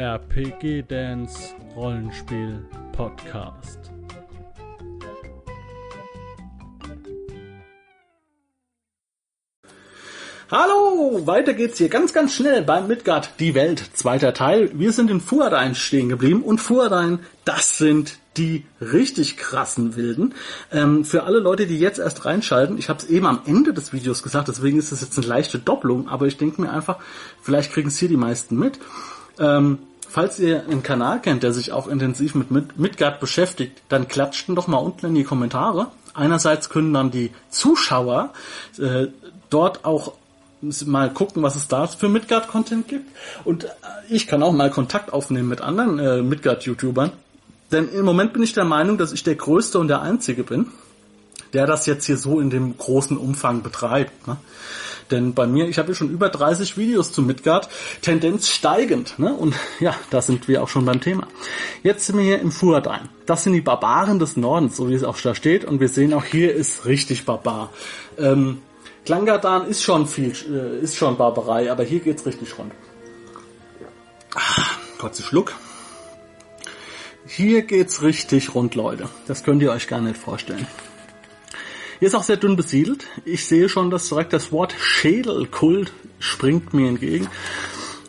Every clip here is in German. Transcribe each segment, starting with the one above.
RPG Dance Rollenspiel Podcast. Hallo, weiter geht's hier ganz, ganz schnell beim Midgard, die Welt, zweiter Teil. Wir sind in Fuhrdein stehen geblieben und Fuhrdein, das sind die richtig krassen Wilden. Ähm, für alle Leute, die jetzt erst reinschalten, ich habe es eben am Ende des Videos gesagt, deswegen ist es jetzt eine leichte Doppelung, aber ich denke mir einfach, vielleicht kriegen es hier die meisten mit. Ähm, falls ihr einen Kanal kennt, der sich auch intensiv mit Midgard beschäftigt, dann klatscht ihn doch mal unten in die Kommentare. Einerseits können dann die Zuschauer äh, dort auch mal gucken, was es da für Midgard-Content gibt. Und äh, ich kann auch mal Kontakt aufnehmen mit anderen äh, Midgard-YouTubern. Denn im Moment bin ich der Meinung, dass ich der Größte und der Einzige bin, der das jetzt hier so in dem großen Umfang betreibt. Ne? Denn bei mir, ich habe ja schon über 30 Videos zu Midgard, Tendenz steigend. Ne? Und ja, da sind wir auch schon beim Thema. Jetzt sind wir hier im Fuhrdein. Das sind die Barbaren des Nordens, so wie es auch da steht. Und wir sehen auch hier ist richtig Barbar. Ähm, Klangadan ist schon viel, äh, ist schon Barbarei, aber hier geht's richtig rund. Ah, kurzer Schluck. Hier geht's richtig rund, Leute. Das könnt ihr euch gar nicht vorstellen. Hier ist auch sehr dünn besiedelt. Ich sehe schon, dass direkt das Wort Schädelkult springt mir entgegen.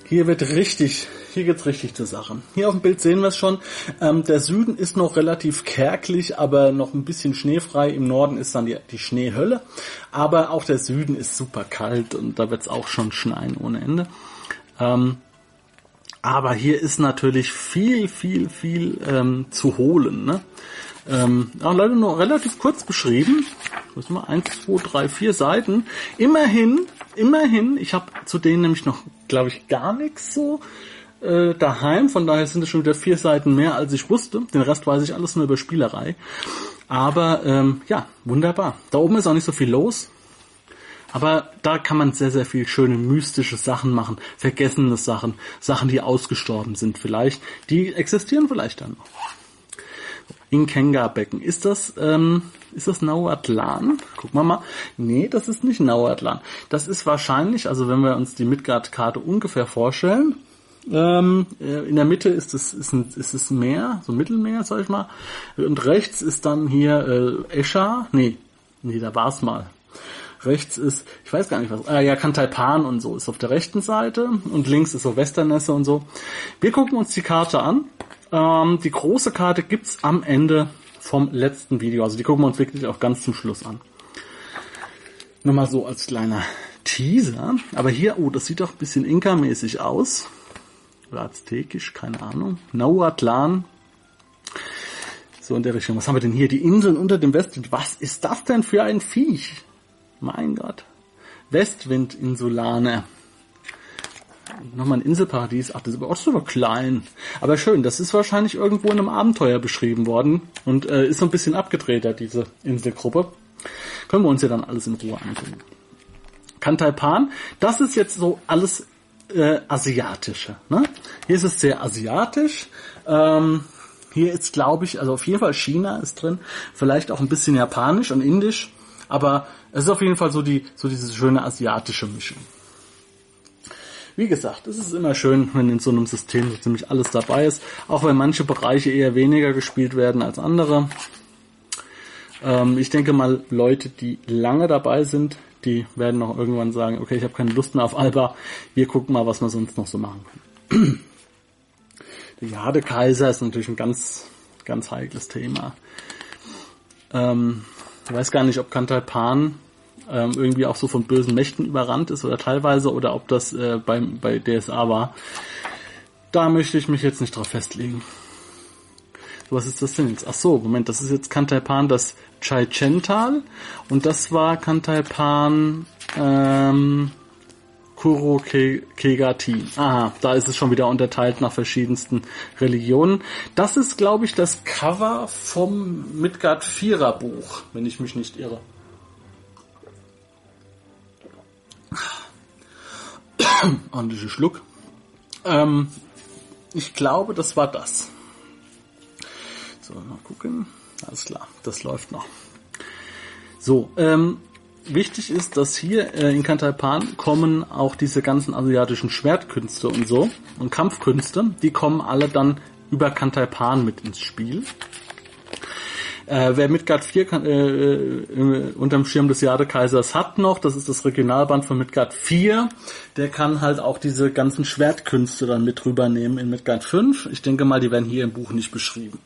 Hier wird richtig hier geht's richtig zur Sache. Hier auf dem Bild sehen wir es schon. Ähm, der Süden ist noch relativ kärglich, aber noch ein bisschen schneefrei. Im Norden ist dann die, die Schneehölle. Aber auch der Süden ist super kalt und da wird's auch schon schneien ohne Ende. Ähm, aber hier ist natürlich viel, viel, viel ähm, zu holen. Ne? Ähm, ja, leider nur relativ kurz beschrieben. Was mal eins, zwei, drei, vier Seiten. Immerhin, immerhin. Ich habe zu denen nämlich noch, glaube ich, gar nichts so äh, daheim. Von daher sind es schon wieder vier Seiten mehr, als ich wusste. Den Rest weiß ich alles nur über Spielerei. Aber ähm, ja, wunderbar. Da oben ist auch nicht so viel los. Aber da kann man sehr, sehr viel schöne mystische Sachen machen, vergessene Sachen, Sachen, die ausgestorben sind vielleicht. Die existieren vielleicht dann noch. Inkenga-Becken. Ist das, ähm, ist das Nauatlan? Gucken wir mal. Nee, das ist nicht Nauatlan. Das ist wahrscheinlich, also wenn wir uns die Midgard-Karte ungefähr vorstellen, ähm, äh, in der Mitte ist es ist, ein, ist es Meer, so Mittelmeer, sag ich mal. Und rechts ist dann hier äh, Escher. Nee, nee, da war's mal. Rechts ist, ich weiß gar nicht was, ah ja, Kantaipan und so ist auf der rechten Seite und links ist so Westernesse und so. Wir gucken uns die Karte an. Ähm, die große Karte gibt's am Ende vom letzten Video. Also die gucken wir uns wirklich auch ganz zum Schluss an. Nur mal so als kleiner Teaser. Aber hier, oh, das sieht doch ein bisschen Inka-mäßig aus oder aztekisch, keine Ahnung. Nauatlan. So in der Richtung. Was haben wir denn hier? Die Inseln unter dem Westwind. Was ist das denn für ein Viech? Mein Gott. Westwind-Insulane. Nochmal ein Inselparadies. Ach, das ist aber auch so klein. Aber schön, das ist wahrscheinlich irgendwo in einem Abenteuer beschrieben worden und äh, ist so ein bisschen abgedrehter, diese Inselgruppe. Können wir uns ja dann alles in Ruhe angucken. Kantaipan, das ist jetzt so alles äh, asiatische. Ne? Hier ist es sehr asiatisch. Ähm, hier ist, glaube ich, also auf jeden Fall China ist drin, vielleicht auch ein bisschen japanisch und indisch, aber es ist auf jeden Fall so die so diese schöne asiatische Mischung. Wie gesagt, es ist immer schön, wenn in so einem System so ziemlich alles dabei ist, auch wenn manche Bereiche eher weniger gespielt werden als andere. Ähm, ich denke mal, Leute, die lange dabei sind, die werden noch irgendwann sagen, okay, ich habe keine Lust mehr auf Alba, wir gucken mal, was wir sonst noch so machen können. Der Jadekaiser ist natürlich ein ganz, ganz heikles Thema. Ähm, ich weiß gar nicht, ob Kantal Pan ähm, irgendwie auch so von bösen Mächten überrannt ist oder teilweise oder ob das äh, beim, bei DSA war. Da möchte ich mich jetzt nicht drauf festlegen. Was ist das denn jetzt? Ach so, Moment, das ist jetzt Kantaipan das Chaichental und das war Kantaipan ähm, Kurokegati. Aha, da ist es schon wieder unterteilt nach verschiedensten Religionen. Das ist, glaube ich, das Cover vom Midgard Vierer Buch, wenn ich mich nicht irre. Ordentlicher Schluck. Ähm, ich glaube, das war das. So, mal gucken. Alles klar, das läuft noch. So, ähm, wichtig ist, dass hier äh, in Kantaipan kommen auch diese ganzen asiatischen Schwertkünste und so und Kampfkünste, die kommen alle dann über Kantaipan mit ins Spiel. Äh, wer Midgard 4 kann, äh, äh, unterm Schirm des Jadekaisers hat noch, das ist das Regionalband von Midgard 4, der kann halt auch diese ganzen Schwertkünste dann mit rübernehmen in Midgard 5. Ich denke mal, die werden hier im Buch nicht beschrieben.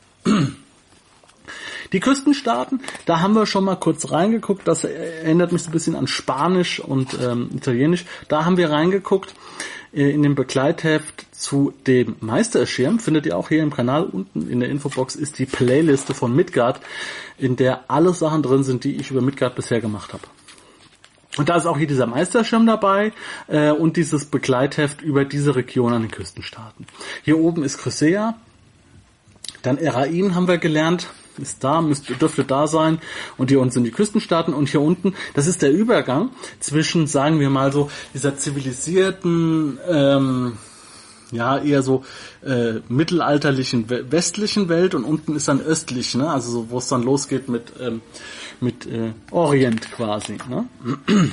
Die Küstenstaaten, da haben wir schon mal kurz reingeguckt. Das erinnert mich so ein bisschen an Spanisch und ähm, Italienisch. Da haben wir reingeguckt äh, in dem Begleitheft zu dem Meisterschirm. Findet ihr auch hier im Kanal. Unten in der Infobox ist die Playliste von Midgard, in der alle Sachen drin sind, die ich über Midgard bisher gemacht habe. Und da ist auch hier dieser Meisterschirm dabei äh, und dieses Begleitheft über diese Region an den Küstenstaaten. Hier oben ist Chrysea, dann Erain haben wir gelernt, ist da, müsste, dürfte da sein. Und hier unten sind die Küstenstaaten und hier unten, das ist der Übergang zwischen, sagen wir mal so, dieser zivilisierten, ähm, ja, eher so äh, mittelalterlichen westlichen Welt und unten ist dann östlich, ne? Also so, wo es dann losgeht mit, ähm, mit äh, Orient quasi. Ne?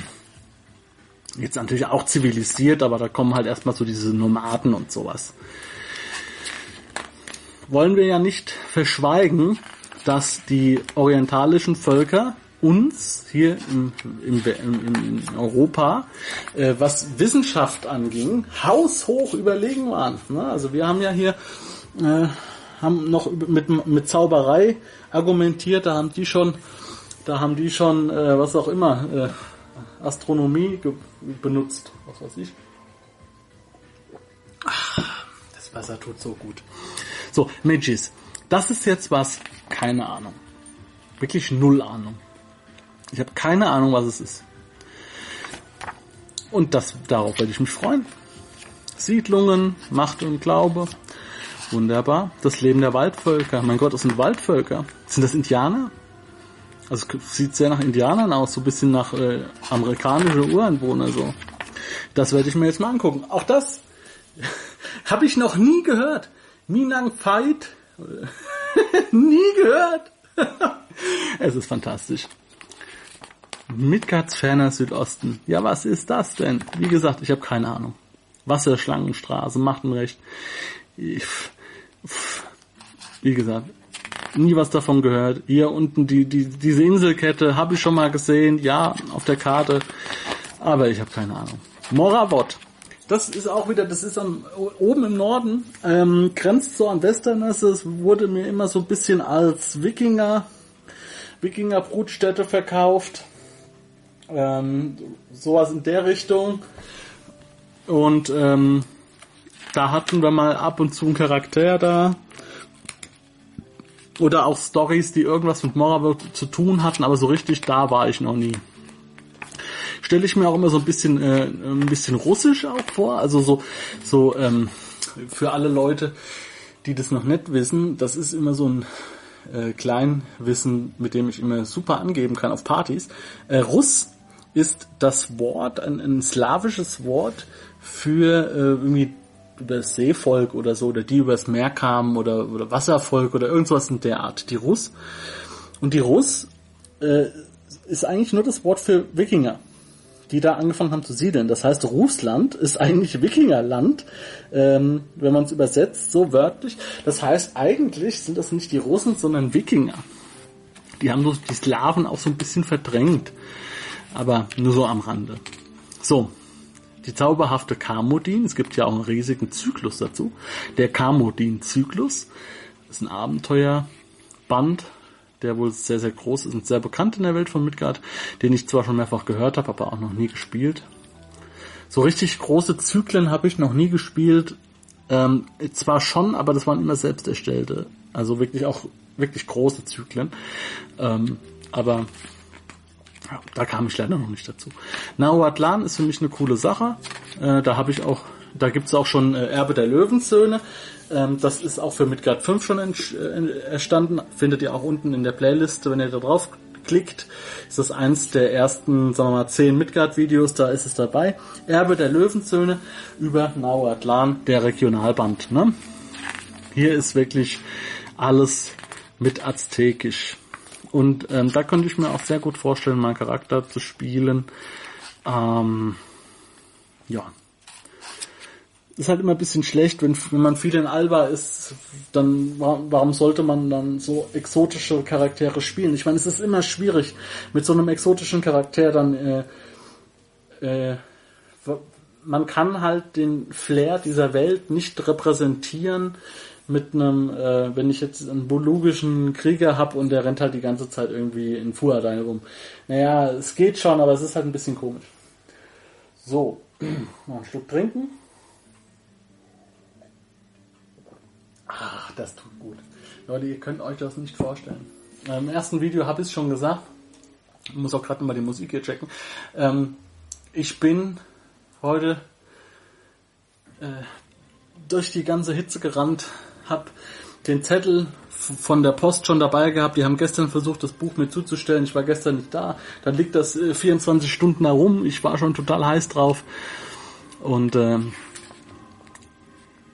Jetzt natürlich auch zivilisiert, aber da kommen halt erstmal so diese Nomaden und sowas. Wollen wir ja nicht verschweigen, dass die orientalischen Völker uns hier im, im, im, in Europa, äh, was Wissenschaft anging, haushoch überlegen waren. Ne? Also wir haben ja hier äh, haben noch mit, mit Zauberei argumentiert, da haben die schon, da haben die schon, äh, was auch immer, äh, Astronomie benutzt, was weiß ich. Ach, das Wasser tut so gut. So, Magis. Das ist jetzt was, keine Ahnung. Wirklich null Ahnung. Ich habe keine Ahnung, was es ist. Und das, darauf werde ich mich freuen. Siedlungen, Macht und Glaube. Wunderbar. Das Leben der Waldvölker. Mein Gott, das sind Waldvölker. Sind das Indianer? Also sieht sehr nach Indianern aus, so ein bisschen nach äh, amerikanische Ureinwohner so. Das werde ich mir jetzt mal angucken. Auch das habe ich noch nie gehört. Minang Fight Nie gehört. es ist fantastisch. Midgards ferner Südosten. Ja, was ist das denn? Wie gesagt, ich habe keine Ahnung. Wasserschlangenstraße, macht ein Recht. Ich, wie gesagt, nie was davon gehört. Hier unten die, die diese Inselkette habe ich schon mal gesehen, ja, auf der Karte, aber ich habe keine Ahnung. Moravot das ist auch wieder, das ist am, oben im Norden, ähm, grenzt so an Westerners. Es wurde mir immer so ein bisschen als Wikinger, Wikinger-Brutstätte verkauft. Ähm, sowas in der Richtung. Und ähm, da hatten wir mal ab und zu einen Charakter da. Oder auch Stories, die irgendwas mit Moraville zu tun hatten, aber so richtig da war ich noch nie stelle ich mir auch immer so ein bisschen äh, ein bisschen russisch auch vor. Also so so ähm, für alle Leute, die das noch nicht wissen, das ist immer so ein äh, Kleinwissen, mit dem ich immer super angeben kann auf Partys. Äh, Russ ist das Wort, ein, ein slawisches Wort für äh, irgendwie über das Seevolk oder so, oder die übers Meer kamen oder, oder Wasservolk oder irgendwas in der Art, die Russ. Und die Russ äh, ist eigentlich nur das Wort für Wikinger die da angefangen haben zu siedeln. Das heißt, Russland ist eigentlich Wikingerland, ähm, wenn man es übersetzt, so wörtlich. Das heißt, eigentlich sind das nicht die Russen, sondern Wikinger. Die haben so die Slawen auch so ein bisschen verdrängt. Aber nur so am Rande. So. Die zauberhafte Kamodin, es gibt ja auch einen riesigen Zyklus dazu. Der Kamodin-Zyklus ist ein Abenteuerband, der wohl sehr, sehr groß ist und sehr bekannt in der Welt von Midgard, den ich zwar schon mehrfach gehört habe, aber auch noch nie gespielt. So richtig große Zyklen habe ich noch nie gespielt. Ähm, zwar schon, aber das waren immer selbst erstellte. Also wirklich auch wirklich große Zyklen. Ähm, aber da kam ich leider noch nicht dazu. Nahuatlan ist für mich eine coole Sache. Äh, da habe ich auch, da gibt's auch schon äh, Erbe der Löwenzöhne. Ähm, das ist auch für Midgard 5 schon äh, erstanden. Findet ihr auch unten in der Playlist, wenn ihr da drauf klickt, ist das eins der ersten, sagen wir mal, 10 Midgard-Videos, da ist es dabei. Erbe der Löwenzöhne über Nauatlan, der Regionalband. Ne? Hier ist wirklich alles mit Aztekisch. Und ähm, da könnte ich mir auch sehr gut vorstellen, meinen Charakter zu spielen. Ähm, ja. Ist halt immer ein bisschen schlecht, wenn, wenn man viel in Alba ist, dann warum sollte man dann so exotische Charaktere spielen? Ich meine, es ist immer schwierig, mit so einem exotischen Charakter dann äh, äh, man kann halt den Flair dieser Welt nicht repräsentieren mit einem, äh, wenn ich jetzt einen bolugischen Krieger habe und der rennt halt die ganze Zeit irgendwie in Fuhrdeine rum. Naja, es geht schon, aber es ist halt ein bisschen komisch. So, noch einen Schluck trinken. Ach, das tut gut. Leute, ihr könnt euch das nicht vorstellen. Im ersten Video habe ich es schon gesagt. Ich muss auch gerade mal die Musik hier checken. Ähm, ich bin heute äh, durch die ganze Hitze gerannt, habe den Zettel von der Post schon dabei gehabt. Die haben gestern versucht, das Buch mir zuzustellen. Ich war gestern nicht da. Dann liegt das äh, 24 Stunden herum. Ich war schon total heiß drauf. Und äh,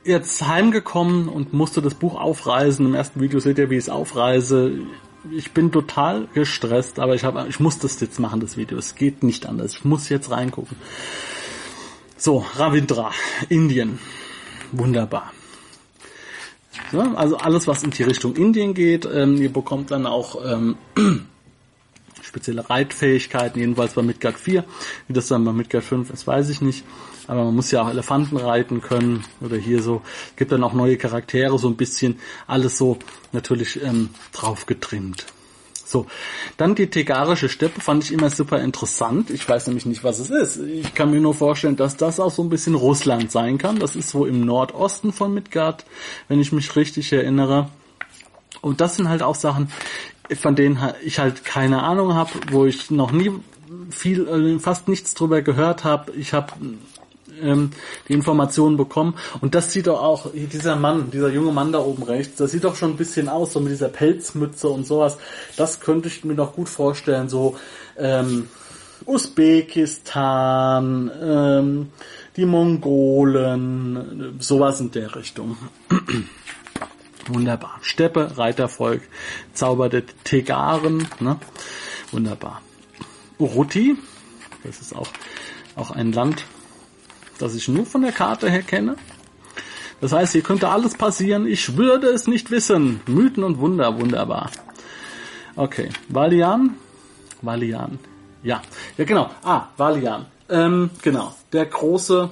jetzt heimgekommen und musste das Buch aufreißen. Im ersten Video seht ihr, wie ich es aufreise. Ich bin total gestresst, aber ich habe, ich muss das jetzt machen, das Video. Es geht nicht anders. Ich muss jetzt reingucken. So, Ravindra, Indien. Wunderbar. So, also alles, was in die Richtung Indien geht. Ähm, ihr bekommt dann auch ähm, spezielle Reitfähigkeiten, jedenfalls bei Midgard 4. Wie das dann bei Midgard 5 ist, weiß ich nicht. Aber man muss ja auch Elefanten reiten können oder hier so. Gibt dann auch neue Charaktere, so ein bisschen alles so natürlich ähm, drauf getrimmt. So, dann die Tegarische Steppe fand ich immer super interessant. Ich weiß nämlich nicht, was es ist. Ich kann mir nur vorstellen, dass das auch so ein bisschen Russland sein kann. Das ist so im Nordosten von Midgard, wenn ich mich richtig erinnere. Und das sind halt auch Sachen, von denen ich halt keine Ahnung habe, wo ich noch nie viel, äh, fast nichts drüber gehört habe. Ich habe ähm, die Informationen bekommen. Und das sieht doch auch, dieser Mann, dieser junge Mann da oben rechts, das sieht doch schon ein bisschen aus, so mit dieser Pelzmütze und sowas. Das könnte ich mir noch gut vorstellen, so ähm, Usbekistan, ähm, die Mongolen, sowas in der Richtung. Wunderbar. Steppe, Reitervolk, Zauber der Tegaren, ne? Wunderbar. Uruti, das ist auch, auch ein Land, das ich nur von der Karte her kenne. Das heißt, hier könnte alles passieren. Ich würde es nicht wissen. Mythen und Wunder, wunderbar. Okay, Valian. Valian. Ja, ja genau. Ah, Valian. Ähm, genau. Der große,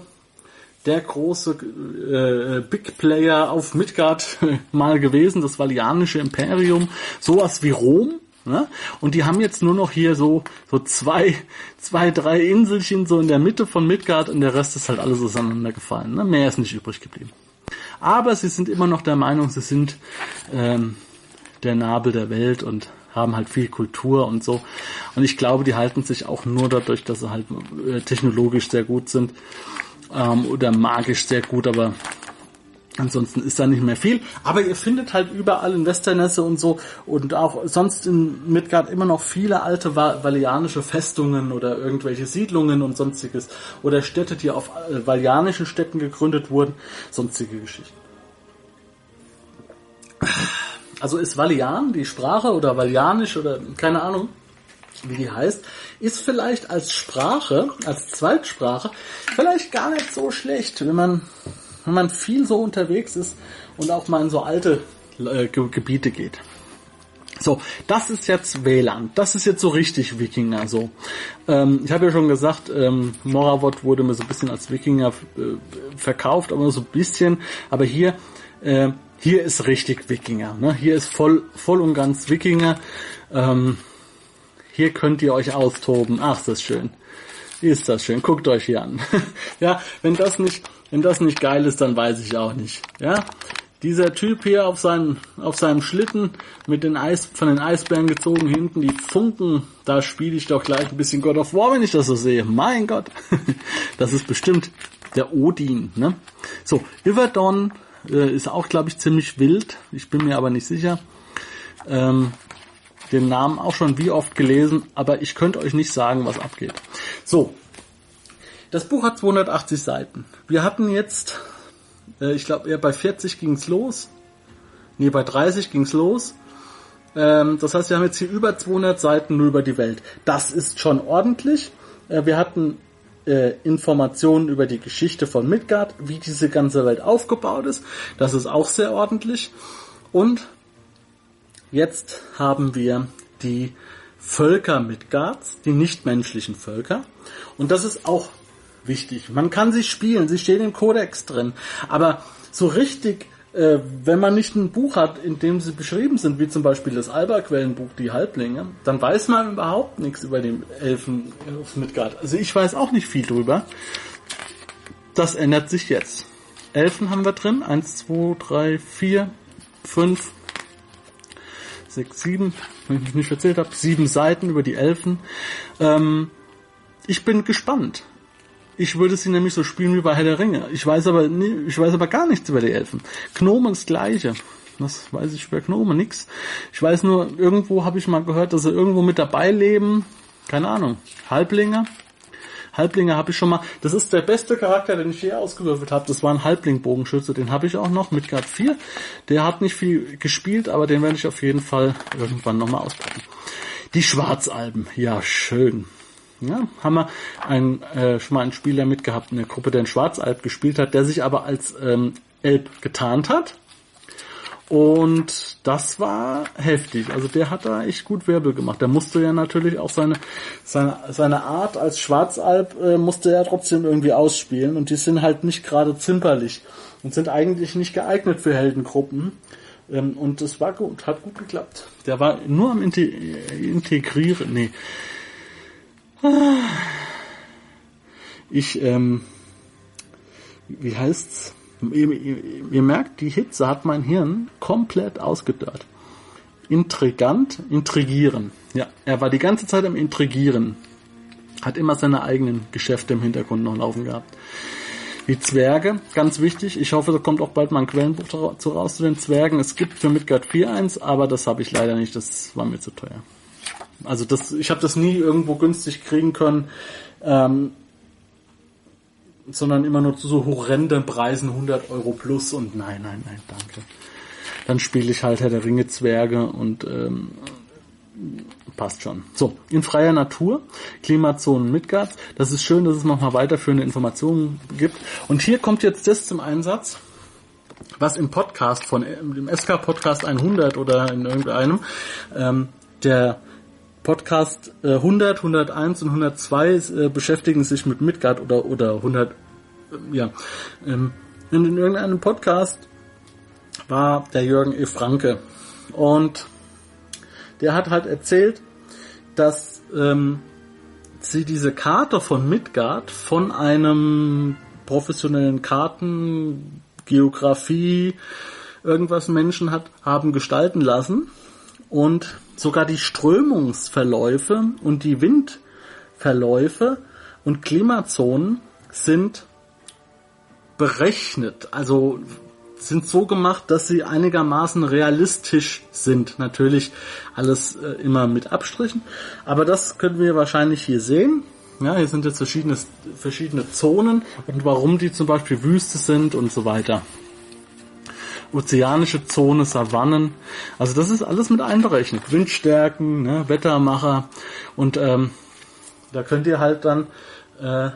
der große äh, Big Player auf Midgard mal gewesen, das Valianische Imperium. Sowas wie Rom. Ne? Und die haben jetzt nur noch hier so, so zwei, zwei, drei Inselchen so in der Mitte von Midgard und der Rest ist halt alles auseinandergefallen. Ne? Mehr ist nicht übrig geblieben. Aber sie sind immer noch der Meinung, sie sind ähm, der Nabel der Welt und haben halt viel Kultur und so. Und ich glaube, die halten sich auch nur dadurch, dass sie halt äh, technologisch sehr gut sind ähm, oder magisch sehr gut, aber Ansonsten ist da nicht mehr viel. Aber ihr findet halt überall in Westernesse und so und auch sonst in Midgard immer noch viele alte valianische Festungen oder irgendwelche Siedlungen und sonstiges. Oder Städte, die auf äh, valianischen Städten gegründet wurden. Sonstige Geschichten. Also ist Valian die Sprache oder Valianisch oder keine Ahnung, wie die heißt, ist vielleicht als Sprache, als Zweitsprache, vielleicht gar nicht so schlecht, wenn man wenn man viel so unterwegs ist und auch mal in so alte äh, Gebiete geht. So, das ist jetzt WLAN. Das ist jetzt so richtig Wikinger. So, ähm, ich habe ja schon gesagt, ähm, Moravot wurde mir so ein bisschen als Wikinger äh, verkauft, aber nur so ein bisschen. Aber hier, äh, hier ist richtig Wikinger. Ne? Hier ist voll, voll und ganz Wikinger. Ähm, hier könnt ihr euch austoben. Ach, ist das schön. Ist das schön. Guckt euch hier an. ja, wenn das nicht wenn das nicht geil ist, dann weiß ich auch nicht. Ja, dieser Typ hier auf seinem, auf seinem Schlitten mit den Eis, von den Eisbären gezogen hinten, die Funken, da spiele ich doch gleich ein bisschen God of War, wenn ich das so sehe. Mein Gott. das ist bestimmt der Odin, ne? So, Iverdon äh, ist auch, glaube ich, ziemlich wild. Ich bin mir aber nicht sicher. Ähm, den Namen auch schon wie oft gelesen, aber ich könnte euch nicht sagen, was abgeht. So, das Buch hat 280 Seiten. Wir hatten jetzt, äh, ich glaube, eher bei 40 ging's los. Nee, bei 30 ging's los. Ähm, das heißt, wir haben jetzt hier über 200 Seiten nur über die Welt. Das ist schon ordentlich. Äh, wir hatten äh, Informationen über die Geschichte von Midgard, wie diese ganze Welt aufgebaut ist. Das ist auch sehr ordentlich. Und jetzt haben wir die Völker Midgards, die nichtmenschlichen Völker. Und das ist auch wichtig. Man kann sie spielen, sie stehen im Kodex drin. Aber so richtig äh, wenn man nicht ein Buch hat, in dem sie beschrieben sind, wie zum Beispiel das Alba-Quellenbuch Die Halblinge, dann weiß man überhaupt nichts über den Elfen aus Midgard. Also ich weiß auch nicht viel drüber. Das ändert sich jetzt. Elfen haben wir drin. Eins, zwei, drei, vier, fünf, sechs, sieben, wenn ich mich nicht erzählt habe. Sieben Seiten über die Elfen. Ähm, ich bin gespannt. Ich würde sie nämlich so spielen wie bei Herr der Ringe. Ich weiß aber, ich weiß aber gar nichts über die Elfen. Gnomen das Gleiche. Was weiß ich über Gnome? Nix. Ich weiß nur, irgendwo habe ich mal gehört, dass sie irgendwo mit dabei leben. Keine Ahnung. Halblinge. Halblinge habe ich schon mal. Das ist der beste Charakter, den ich je ausgewürfelt habe. Das war ein Halbling-Bogenschütze. Den habe ich auch noch mit Grad 4. Der hat nicht viel gespielt, aber den werde ich auf jeden Fall irgendwann nochmal auspacken. Die Schwarzalben. Ja, schön. Ja, haben wir einen, äh, schon mal einen Spieler mitgehabt in der Gruppe, der in Schwarzalb gespielt hat, der sich aber als ähm, Elb getarnt hat. Und das war heftig. Also der hat da echt gut Wirbel gemacht. Der musste ja natürlich auch seine, seine, seine Art als Schwarzalb äh, musste er trotzdem irgendwie ausspielen. Und die sind halt nicht gerade zimperlich und sind eigentlich nicht geeignet für Heldengruppen. Ähm, und das war gut, hat gut geklappt. Der war nur am Integrieren, nee, ich, ähm, wie heißt's? Ihr, ihr, ihr merkt, die Hitze hat mein Hirn komplett ausgedörrt. Intrigant, intrigieren. Ja, er war die ganze Zeit am Intrigieren. Hat immer seine eigenen Geschäfte im Hintergrund noch laufen gehabt. Die Zwerge, ganz wichtig. Ich hoffe, da kommt auch bald mal ein Quellenbuch zu raus zu den Zwergen. Es gibt für Midgard 4 eins, aber das habe ich leider nicht. Das war mir zu teuer. Also das, ich habe das nie irgendwo günstig kriegen können, ähm, sondern immer nur zu so horrenden Preisen 100 Euro plus und nein, nein, nein, danke. Dann spiele ich halt Herr der Ringe Zwerge und ähm, passt schon. So, in freier Natur, Klimazonen Midgard. Das ist schön, dass es nochmal weiterführende Informationen gibt. Und hier kommt jetzt das zum Einsatz, was im Podcast von, im SK Podcast 100 oder in irgendeinem, ähm, der Podcast äh, 100, 101 und 102 äh, beschäftigen sich mit Midgard oder, oder 100, äh, ja. Ähm, in, in irgendeinem Podcast war der Jürgen E. Franke und der hat halt erzählt, dass ähm, sie diese Karte von Midgard von einem professionellen Karten, Geografie, irgendwas Menschen hat, haben gestalten lassen und sogar die Strömungsverläufe und die Windverläufe und Klimazonen sind berechnet, also sind so gemacht, dass sie einigermaßen realistisch sind. Natürlich alles äh, immer mit Abstrichen, aber das können wir wahrscheinlich hier sehen. Ja, hier sind jetzt verschiedene, verschiedene Zonen und warum die zum Beispiel Wüste sind und so weiter ozeanische Zone, Savannen. Also das ist alles mit einberechnet. Windstärken, ne, Wettermacher und ähm, da könnt ihr halt dann äh,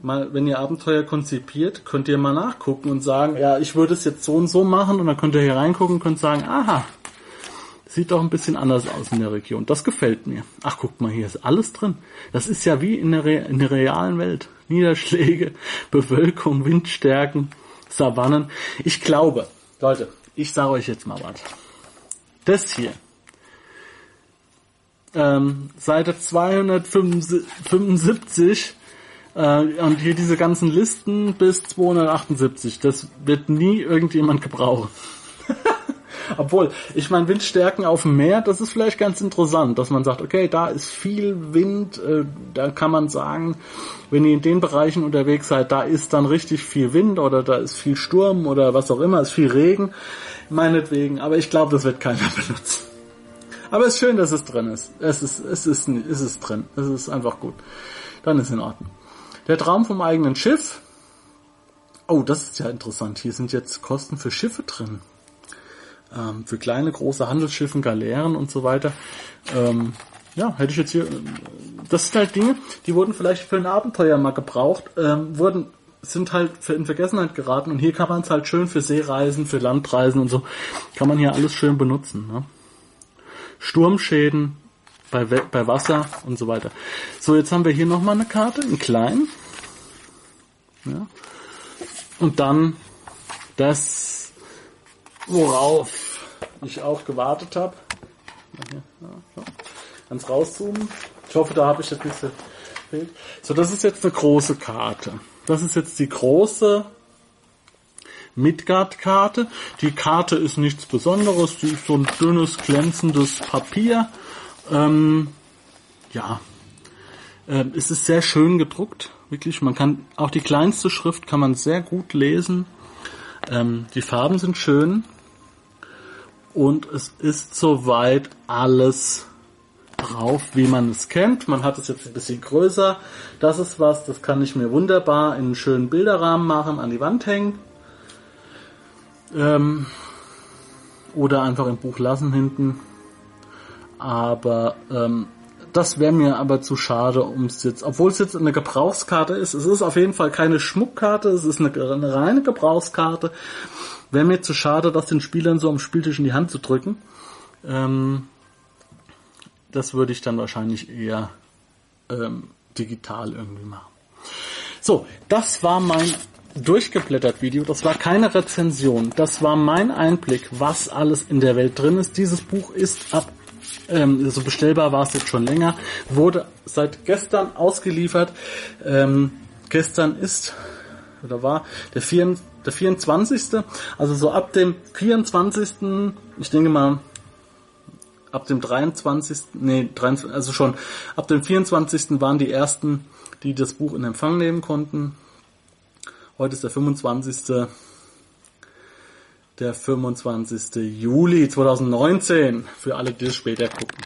mal, wenn ihr Abenteuer konzipiert, könnt ihr mal nachgucken und sagen, ja, ich würde es jetzt so und so machen und dann könnt ihr hier reingucken und könnt sagen, aha, sieht doch ein bisschen anders aus in der Region. Das gefällt mir. Ach, guckt mal, hier ist alles drin. Das ist ja wie in der, Re in der realen Welt. Niederschläge, Bewölkung, Windstärken, Savannen. Ich glaube, Leute, ich sage euch jetzt mal was. Das hier, ähm, Seite 275 äh, und hier diese ganzen Listen bis 278, das wird nie irgendjemand gebrauchen. Obwohl, ich meine, Windstärken auf dem Meer, das ist vielleicht ganz interessant, dass man sagt, okay, da ist viel Wind, äh, da kann man sagen, wenn ihr in den Bereichen unterwegs seid, da ist dann richtig viel Wind oder da ist viel Sturm oder was auch immer, ist viel Regen, meinetwegen, aber ich glaube, das wird keiner benutzen. Aber es ist schön, dass es drin ist. Es ist, es ist, es ist drin. Es ist einfach gut. Dann ist in Ordnung. Der Traum vom eigenen Schiff. Oh, das ist ja interessant. Hier sind jetzt Kosten für Schiffe drin. Ähm, für kleine, große Handelsschiffen, Galeeren und so weiter. Ähm, ja, hätte ich jetzt hier, das sind halt Dinge, die wurden vielleicht für ein Abenteuer mal gebraucht, ähm, wurden, sind halt in Vergessenheit geraten und hier kann man es halt schön für Seereisen, für Landreisen und so, kann man hier alles schön benutzen. Ne? Sturmschäden bei, bei Wasser und so weiter. So, jetzt haben wir hier nochmal eine Karte, in klein. Ja. Und dann das, worauf ich auch gewartet habe. Ganz rauszoomen. Ich hoffe, da habe ich das nicht so So, das ist jetzt eine große Karte. Das ist jetzt die große Midgard-Karte. Die Karte ist nichts Besonderes. Die ist so ein dünnes, glänzendes Papier. Ähm, ja, ähm, es ist sehr schön gedruckt. Wirklich, man kann auch die kleinste Schrift kann man sehr gut lesen. Ähm, die Farben sind schön und es ist soweit alles drauf, wie man es kennt. Man hat es jetzt ein bisschen größer. Das ist was, das kann ich mir wunderbar in einen schönen Bilderrahmen machen, an die Wand hängen. Ähm, oder einfach im Buch lassen hinten. Aber ähm, das wäre mir aber zu schade, um es jetzt, obwohl es jetzt eine Gebrauchskarte ist, es ist auf jeden Fall keine Schmuckkarte, es ist eine, eine reine Gebrauchskarte. Wäre mir zu schade, das den Spielern so am Spieltisch in die Hand zu drücken. Ähm, das würde ich dann wahrscheinlich eher ähm, digital irgendwie machen. So, das war mein durchgeblättert Video. Das war keine Rezension. Das war mein Einblick, was alles in der Welt drin ist. Dieses Buch ist ab ähm, so bestellbar war es jetzt schon länger, wurde seit gestern ausgeliefert. Ähm, gestern ist oder war der, 4, der 24. Also so ab dem 24. Ich denke mal ab dem 23. Nee, 23, also schon ab dem 24. waren die ersten, die das Buch in Empfang nehmen konnten. Heute ist der 25 der 25. Juli 2019 für alle, die es später gucken.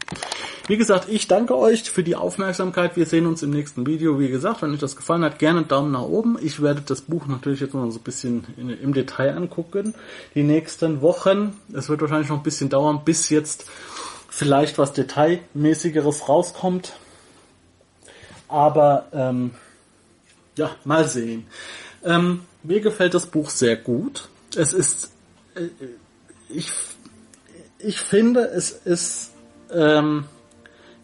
Wie gesagt, ich danke euch für die Aufmerksamkeit. Wir sehen uns im nächsten Video. Wie gesagt, wenn euch das gefallen hat, gerne einen Daumen nach oben. Ich werde das Buch natürlich jetzt noch so ein bisschen in, im Detail angucken. Die nächsten Wochen. Es wird wahrscheinlich noch ein bisschen dauern, bis jetzt vielleicht was Detailmäßigeres rauskommt. Aber ähm, ja, mal sehen. Ähm, mir gefällt das Buch sehr gut. Es ist ich, ich finde, es ist ähm,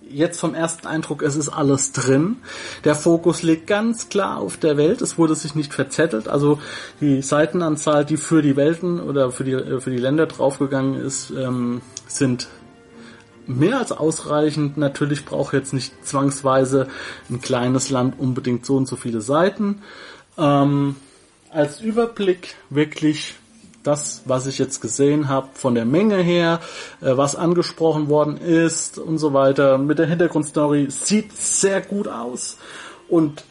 jetzt vom ersten Eindruck, es ist alles drin. Der Fokus liegt ganz klar auf der Welt. Es wurde sich nicht verzettelt. Also die Seitenanzahl, die für die Welten oder für die, für die Länder draufgegangen ist, ähm, sind mehr als ausreichend. Natürlich braucht jetzt nicht zwangsweise ein kleines Land unbedingt so und so viele Seiten. Ähm, als Überblick wirklich das, was ich jetzt gesehen habe, von der Menge her, äh, was angesprochen worden ist und so weiter, mit der Hintergrundstory, sieht sehr gut aus und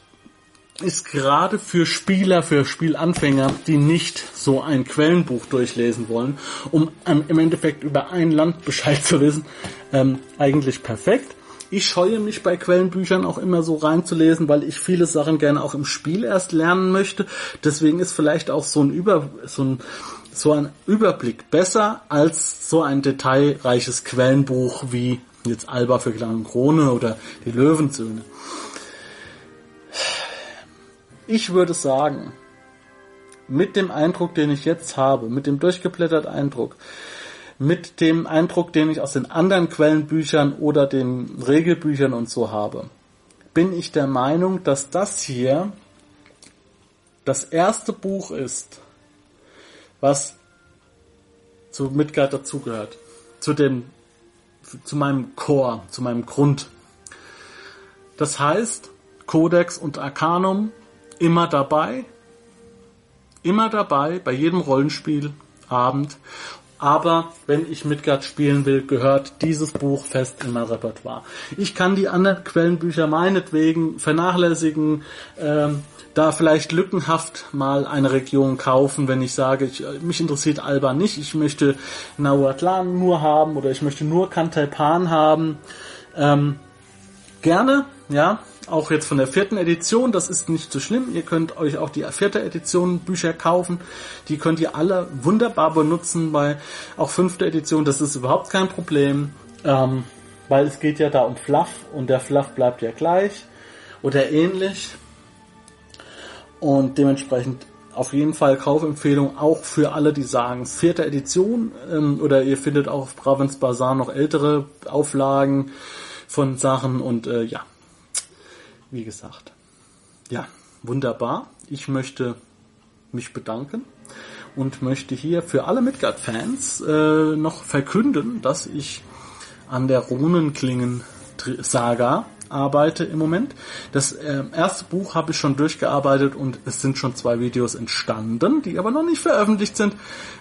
ist gerade für Spieler, für Spielanfänger, die nicht so ein Quellenbuch durchlesen wollen, um im Endeffekt über ein Land Bescheid zu wissen, ähm, eigentlich perfekt. Ich scheue mich bei Quellenbüchern auch immer so reinzulesen, weil ich viele Sachen gerne auch im Spiel erst lernen möchte. Deswegen ist vielleicht auch so ein Über, so ein so ein Überblick besser als so ein detailreiches Quellenbuch wie jetzt Alba für Clan Krone oder die Löwenzöhne. Ich würde sagen, mit dem Eindruck, den ich jetzt habe, mit dem durchgeblättert Eindruck, mit dem Eindruck, den ich aus den anderen Quellenbüchern oder den Regelbüchern und so habe, bin ich der Meinung, dass das hier das erste Buch ist, was zu Midgard dazugehört. Zu dem, zu meinem Core, zu meinem Grund. Das heißt, Codex und Arcanum immer dabei, immer dabei, bei jedem Rollenspielabend. Aber wenn ich Midgard spielen will, gehört dieses Buch fest in mein Repertoire. Ich kann die anderen Quellenbücher meinetwegen vernachlässigen, ähm, da vielleicht lückenhaft mal eine Region kaufen, wenn ich sage, ich, mich interessiert Alba nicht, ich möchte Nahuatlan nur haben oder ich möchte nur Kantaipan haben. Ähm, gerne, ja, auch jetzt von der vierten Edition, das ist nicht so schlimm. Ihr könnt euch auch die vierte Edition Bücher kaufen. Die könnt ihr alle wunderbar benutzen bei auch fünfte Edition. Das ist überhaupt kein Problem, ähm, weil es geht ja da um Fluff und der Fluff bleibt ja gleich oder ähnlich. Und dementsprechend auf jeden Fall Kaufempfehlung auch für alle, die sagen vierte Edition ähm, oder ihr findet auch auf Bravens Bazaar noch ältere Auflagen von Sachen und äh, ja, wie gesagt, ja, wunderbar. Ich möchte mich bedanken und möchte hier für alle Midgard-Fans äh, noch verkünden, dass ich an der Runenklingen-Saga arbeite im Moment. Das äh, erste Buch habe ich schon durchgearbeitet und es sind schon zwei Videos entstanden, die aber noch nicht veröffentlicht sind.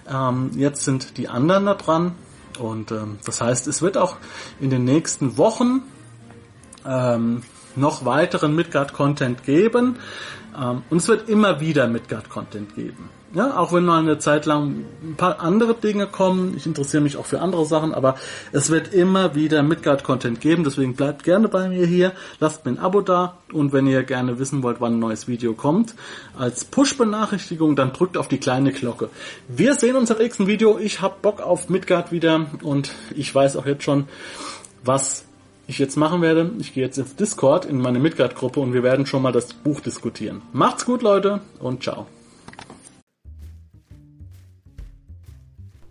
Ähm, jetzt sind die anderen da dran und ähm, das heißt, es wird auch in den nächsten Wochen ähm, noch weiteren Midgard-Content geben. Ähm, und es wird immer wieder Midgard-Content geben. Ja, auch wenn mal eine Zeit lang ein paar andere Dinge kommen. Ich interessiere mich auch für andere Sachen, aber es wird immer wieder Midgard-Content geben. Deswegen bleibt gerne bei mir hier. Lasst mir ein Abo da. Und wenn ihr gerne wissen wollt, wann ein neues Video kommt, als Push-Benachrichtigung, dann drückt auf die kleine Glocke. Wir sehen uns im nächsten Video. Ich hab Bock auf Midgard wieder und ich weiß auch jetzt schon, was ich jetzt machen werde. Ich gehe jetzt ins Discord in meine Midgard-Gruppe und wir werden schon mal das Buch diskutieren. Macht's gut, Leute, und ciao.